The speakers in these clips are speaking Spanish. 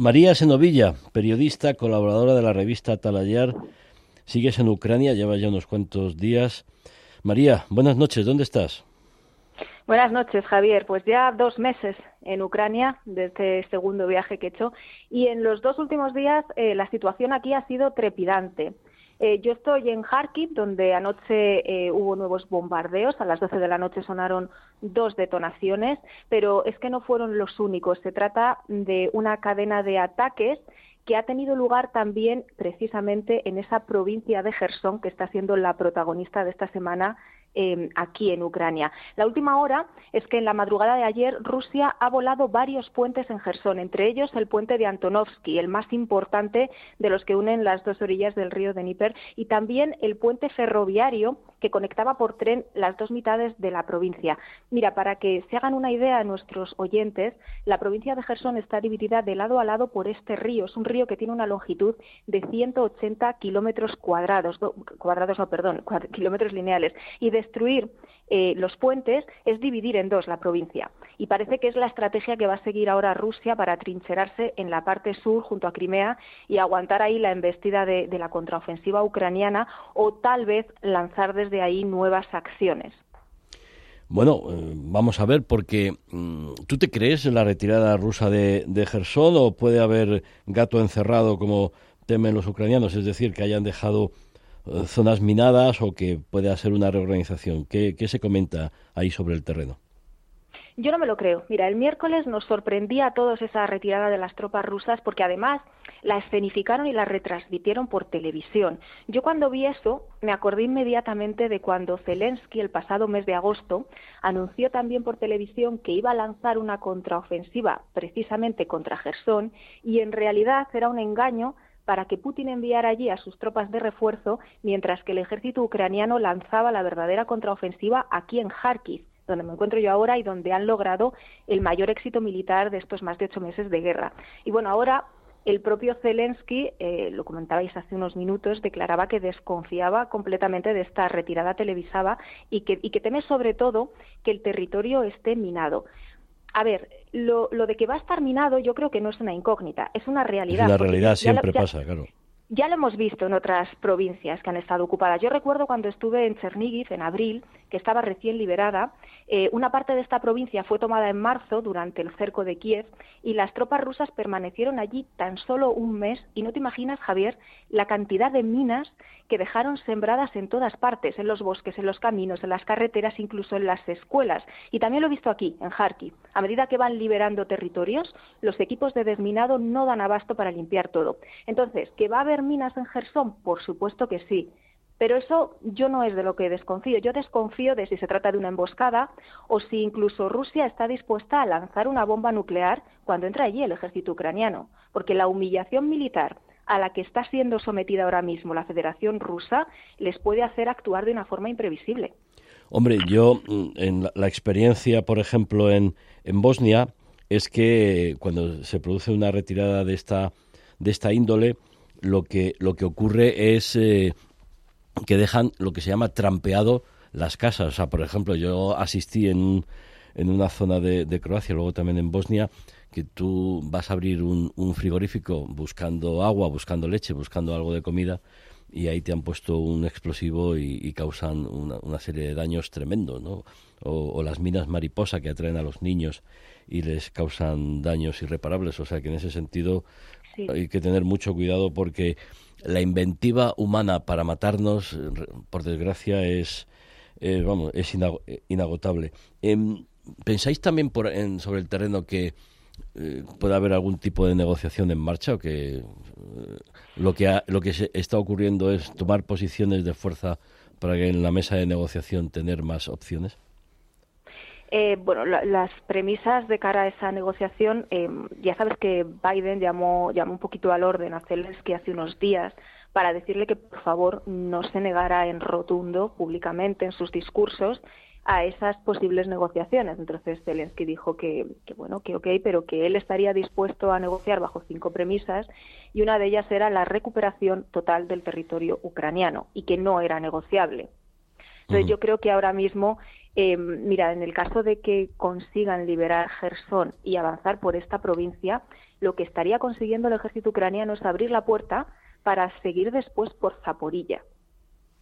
María Senovilla, periodista, colaboradora de la revista Talayar, sigues en Ucrania, llevas ya unos cuantos días. María, buenas noches, ¿dónde estás? Buenas noches, Javier. Pues ya dos meses en Ucrania, desde este segundo viaje que he hecho, y en los dos últimos días eh, la situación aquí ha sido trepidante. Eh, yo estoy en Kharkiv, donde anoche eh, hubo nuevos bombardeos. A las 12 de la noche sonaron dos detonaciones, pero es que no fueron los únicos. Se trata de una cadena de ataques que ha tenido lugar también precisamente en esa provincia de Gerson, que está siendo la protagonista de esta semana Em, aquí en Ucrania. La última hora es que en la madrugada de ayer Rusia ha volado varios puentes en Gerson, entre ellos el puente de Antonovsky, el más importante de los que unen las dos orillas del río de Dnieper, y también el puente ferroviario que conectaba por tren las dos mitades de la provincia. Mira, para que se hagan una idea a nuestros oyentes, la provincia de Gerson está dividida de lado a lado por este río. Es un río que tiene una longitud de 180 kilómetros cuadrados, cuadrados no, perdón, kilómetros lineales. Y destruir eh, los puentes es dividir en dos la provincia. Y parece que es la estrategia que va a seguir ahora Rusia para trincherarse en la parte sur junto a Crimea y aguantar ahí la embestida de, la contraofensiva ucraniana o tal vez lanzar desde ahí nuevas acciones. Bueno, eh, vamos a ver, porque mm, ¿tú te crees en la retirada rusa de, de o puede haber gato encerrado como temen los ucranianos? Es decir, que hayan dejado zonas minadas o que pueda ser una reorganización. ¿Qué, se comenta ahí sobre el terreno? Yo no me lo creo. Mira, el miércoles nos sorprendía a todos esa retirada de las tropas rusas porque además la escenificaron y la retransmitieron por televisión. Yo cuando vi eso me acordé inmediatamente de cuando Zelensky el pasado mes de agosto anunció también por televisión que iba a lanzar una contraofensiva precisamente contra Gerson y en realidad era un engaño para que Putin enviara allí a sus tropas de refuerzo, mientras que el ejército ucraniano lanzaba la verdadera contraofensiva aquí en Kharkiv, donde me encuentro yo ahora y donde han logrado el mayor éxito militar de estos más de ocho meses de guerra. Y bueno, ahora el propio Zelensky, eh, lo comentabais hace unos minutos, declaraba que desconfiaba completamente de esta retirada televisada y que, y que teme sobre todo que el territorio esté minado a ver, lo, lo, de que va a estar minado yo creo que no es una incógnita, es una realidad. Es una realidad, siempre pasa, claro. Ya lo hemos visto en otras provincias que han estado ocupadas. Yo recuerdo cuando estuve en Chernigiv en abril, que estaba recién liberada, eh, una parte de esta provincia fue tomada en marzo durante el cerco de Kiev y las tropas rusas permanecieron allí tan solo un mes y no te imaginas, Javier, la cantidad de minas que dejaron sembradas en todas partes, en los bosques, en los caminos, en las carreteras, incluso en las escuelas. Y también lo he visto aquí, en Kharkiv. A medida que van liberando territorios, los equipos de desminado no dan abasto para limpiar todo. Entonces, ¿que va a haber minas en Gerson? Por supuesto que sí. Pero eso yo no es de lo que desconfío. Yo desconfío de si se trata de una emboscada o si incluso Rusia está dispuesta a lanzar una bomba nuclear cuando entra allí el ejército ucraniano. Porque la humillación militar a la que está siendo sometida ahora mismo la Federación Rusa les puede hacer actuar de una forma imprevisible. Hombre, yo mm, en la, experiencia, por ejemplo, en, Bosnia, es que cuando se produce una retirada de esta, de esta índole, lo que, lo que ocurre es eh, que dejan lo que se llama trampeado las casas. O sea, por ejemplo, yo asistí en, en una zona de, de, Croacia, luego también en Bosnia, que tú vas a abrir un, un, frigorífico buscando agua, buscando leche, buscando algo de comida, y ahí te han puesto un explosivo y, causan una, una, serie de daños tremendos, ¿no? O, o, las minas mariposa que atraen a los niños y les causan daños irreparables. O sea que en ese sentido hay que tener mucho cuidado porque la inventiva humana para matarnos, por desgracia, es, vamos, es inagotable. Em, ¿Pensáis también por, en, sobre el terreno que eh, puede haber algún tipo de negociación en marcha o que eh, lo que lo que se está ocurriendo es tomar posiciones de fuerza para que en la mesa de negociación tener más opciones? Eh, bueno, las premisas de cara a esa negociación, eh, ya sabes que Biden llamó, llamó un poquito al orden a Zelensky hace unos días para decirle que por favor no se negara en rotundo públicamente en sus discursos a esas posibles negociaciones. Entonces Zelensky dijo que, que, bueno, que ok, pero que él estaría dispuesto a negociar bajo cinco premisas y una de ellas era la recuperación total del territorio ucraniano y que no era negociable. Entonces yo creo que ahora mismo eh, mira, en el caso de que consigan liberar Gerson y avanzar por esta provincia, lo que estaría consiguiendo el ejército ucraniano es abrir la puerta para seguir después por Zaporilla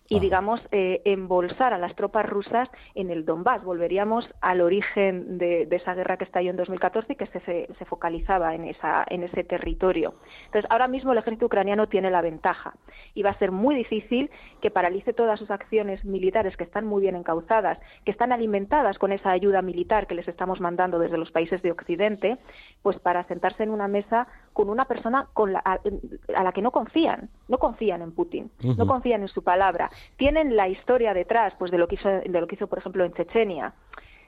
y, digamos, eh, embolsar a las tropas rusas en el Donbass. Volveríamos al origen de, esa guerra que estalló en 2014 y que se, se, focalizaba en, esa, en ese territorio. Entonces, ahora mismo el ejército ucraniano tiene la ventaja y va a ser muy difícil que paralice todas sus acciones militares que están muy bien encauzadas, que están alimentadas con esa ayuda militar que les estamos mandando desde los países de Occidente, pues para sentarse en una mesa con una persona con a, la que no confían, no confían en Putin, no confían en su palabra tienen la historia detrás pues de lo que hizo, de lo que hizo por ejemplo en Chechenia.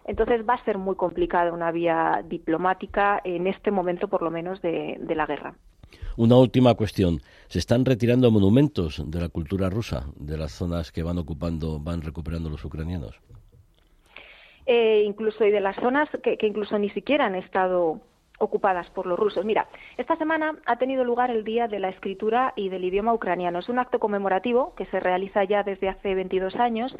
Entonces va a ser muy complicada una vía diplomática en este momento, por lo menos, de, la guerra. Una última cuestión. ¿Se están retirando monumentos de la cultura rusa, de las zonas que van ocupando, van recuperando los ucranianos? Eh, incluso y de las zonas que, que, incluso ni siquiera han estado ocupadas por los rusos. Mira, esta semana ha tenido lugar el Día de la Escritura y del Idioma Ucraniano. Es un acto conmemorativo que se realiza ya desde hace 22 años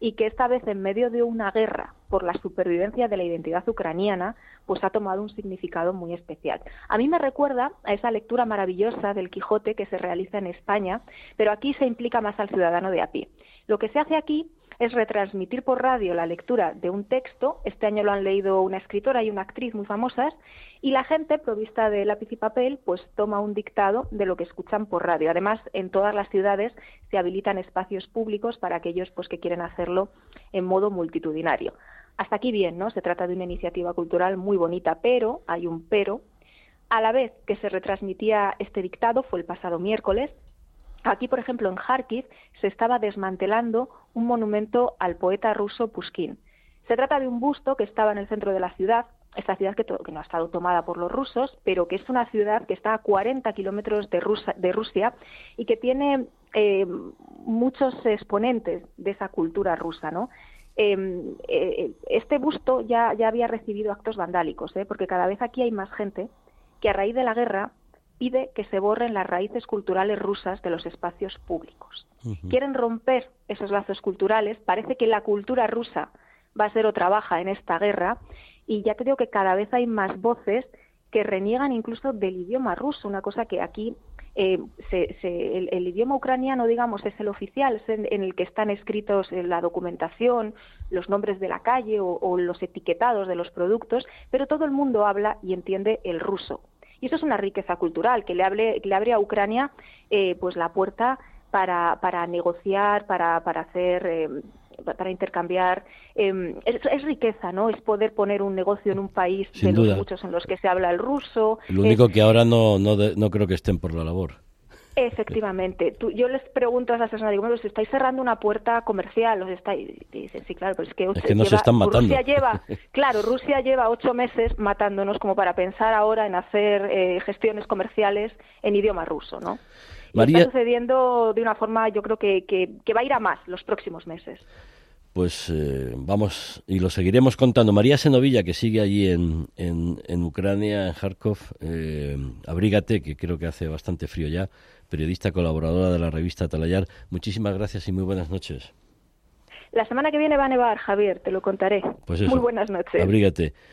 y que esta vez en medio de una guerra por la supervivencia de la identidad ucraniana, pues ha tomado un significado muy especial. A mí me recuerda a esa lectura maravillosa del Quijote que se realiza en España, pero aquí se implica más al ciudadano de a pie. Lo que se hace aquí es retransmitir por radio la lectura de un texto. Este año lo han leído una escritora y una actriz muy famosas y la gente, provista de lápiz y papel, pues toma un dictado de lo que escuchan por radio. Además, en todas las ciudades se habilitan espacios públicos para aquellos pues que quieren hacerlo en modo multitudinario. Hasta aquí bien, ¿no? Se trata de una iniciativa cultural muy bonita, pero hay un pero. A la vez que se retransmitía este dictado, fue el pasado miércoles, Aquí, por ejemplo, en Kharkiv se estaba desmantelando un monumento al poeta ruso Pushkin. Se trata de un busto que estaba en el centro de la ciudad, esta ciudad que, no ha estado tomada por los rusos, pero que es una ciudad que está a 40 kilómetros de, Rusia y que tiene eh, muchos exponentes de esa cultura rusa, ¿no? Em, eh, este busto ya, ya había recibido actos vandálicos, ¿eh? porque cada vez aquí hay más gente que a raíz de la guerra pide que se borren las raíces culturales rusas de los espacios públicos. Quieren romper esos lazos culturales. Parece que la cultura rusa va a ser otra baja en esta guerra y ya creo que cada vez hay más voces que reniegan incluso del idioma ruso, una cosa que aquí eh, el, idioma ucraniano, digamos, es el oficial, es en, el que están escritos en la documentación, los nombres de la calle o, o, los etiquetados de los productos, pero todo el mundo habla y entiende el ruso. Y eso es una riqueza cultural que le, abre a Ucrania eh, pues la puerta para, para negociar, para, para hacer eh, para intercambiar em, es, riqueza, ¿no? Es poder poner un negocio en un país de los muchos en los que se habla el ruso. Lo único que ahora no, no, no creo que estén por la labor. Efectivamente. Tú, yo les pregunto a esas personas, digo, bueno, si estáis cerrando una puerta comercial, os estáis... dicen, sí, claro, pero es que, es que nos están matando. Rusia lleva, claro, Rusia lleva ocho meses matándonos como para pensar ahora en hacer eh, gestiones comerciales en idioma ruso, ¿no? está sucediendo de una forma, yo creo que, que, va a ir a más los próximos meses. Pues eh, vamos y lo seguiremos contando. María Senovilla, que sigue allí en, en, en Ucrania, en Kharkov, eh, abrígate, que creo que hace bastante frío ya periodista colaboradora de la revista Talayar. Muchísimas gracias y muy buenas noches. La semana que viene va a nevar, Javier, te lo contaré. Pues muy buenas noches. Abrígate.